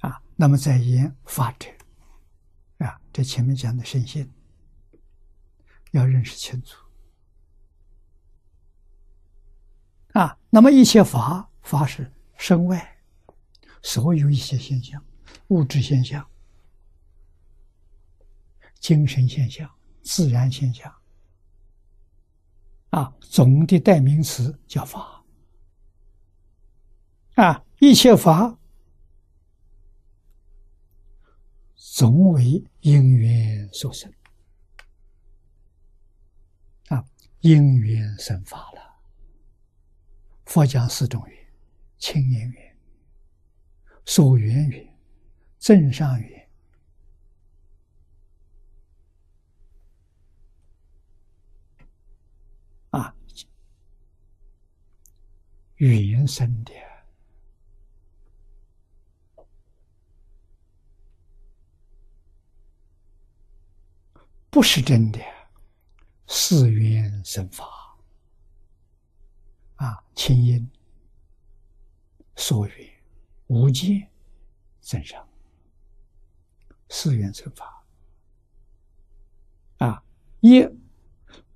啊，那么在言法者，啊，这前面讲的圣性，要认识清楚。啊，那么一切法，法是身外所有一些现象，物质现象、精神现象、自然现象。啊，总的代名词叫法。啊，一切法总为因缘所生。啊，因缘生法了。佛讲四种缘：清言缘、所缘缘、正上缘。啊，缘生的不是真的，是缘生法。啊，清音、所缘、无间、正上，四缘生法。啊，一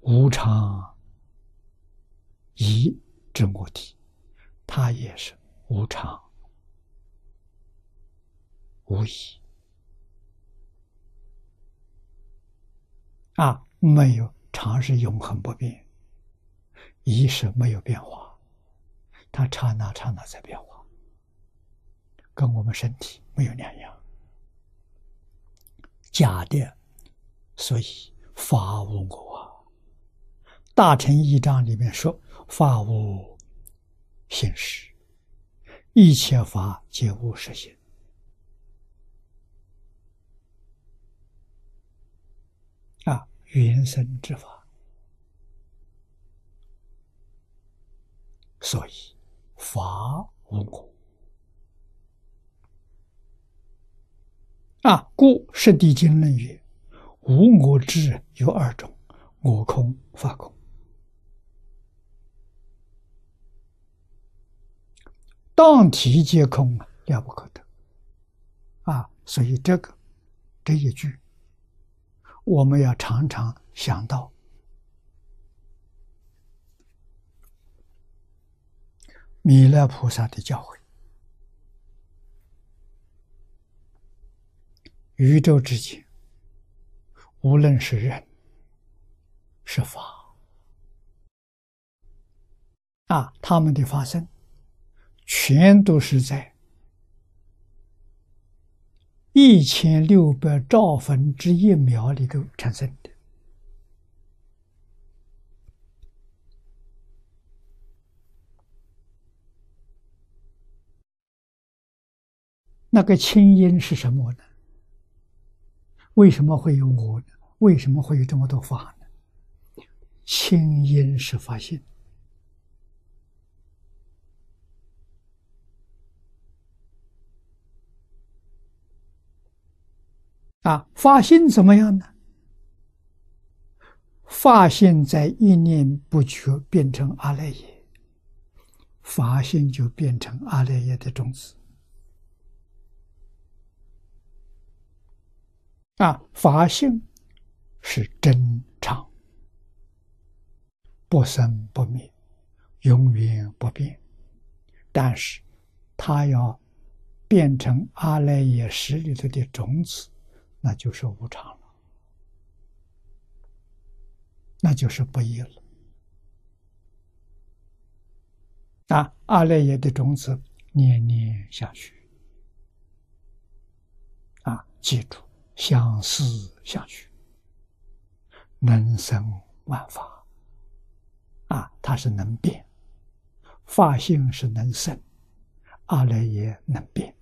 无常一真我体，它也是无常无疑。啊，没有常是永恒不变。一是没有变化，它刹那刹那在变化，跟我们身体没有两样。假的，所以法无我。大乘一章里面说：“法无形实，一切法皆无实性。”啊，原生之法。所以，法无我啊，故《释地经论》曰：“无我智有二种，我空、法空。当体皆空，了不可得。”啊，所以这个这一句，我们要常常想到。弥勒菩萨的教诲，宇宙之间，无论是人是法啊，他们的发生，全都是在一千六百兆分之一秒里头产生的。那个清音是什么呢？为什么会有我呢？为什么会有这么多法呢？清音是发现啊，发心怎么样呢？发心在一念不觉变成阿赖耶，发心就变成阿赖耶的种子。啊，法性是真常，不生不灭，永远不变。但是，它要变成阿赖耶识里头的种子，那就是无常了，那就是不义了。啊，阿赖耶的种子念念下去，啊，记住。相思相许，能生万法啊！它是能变，法性是能生，阿赖耶能变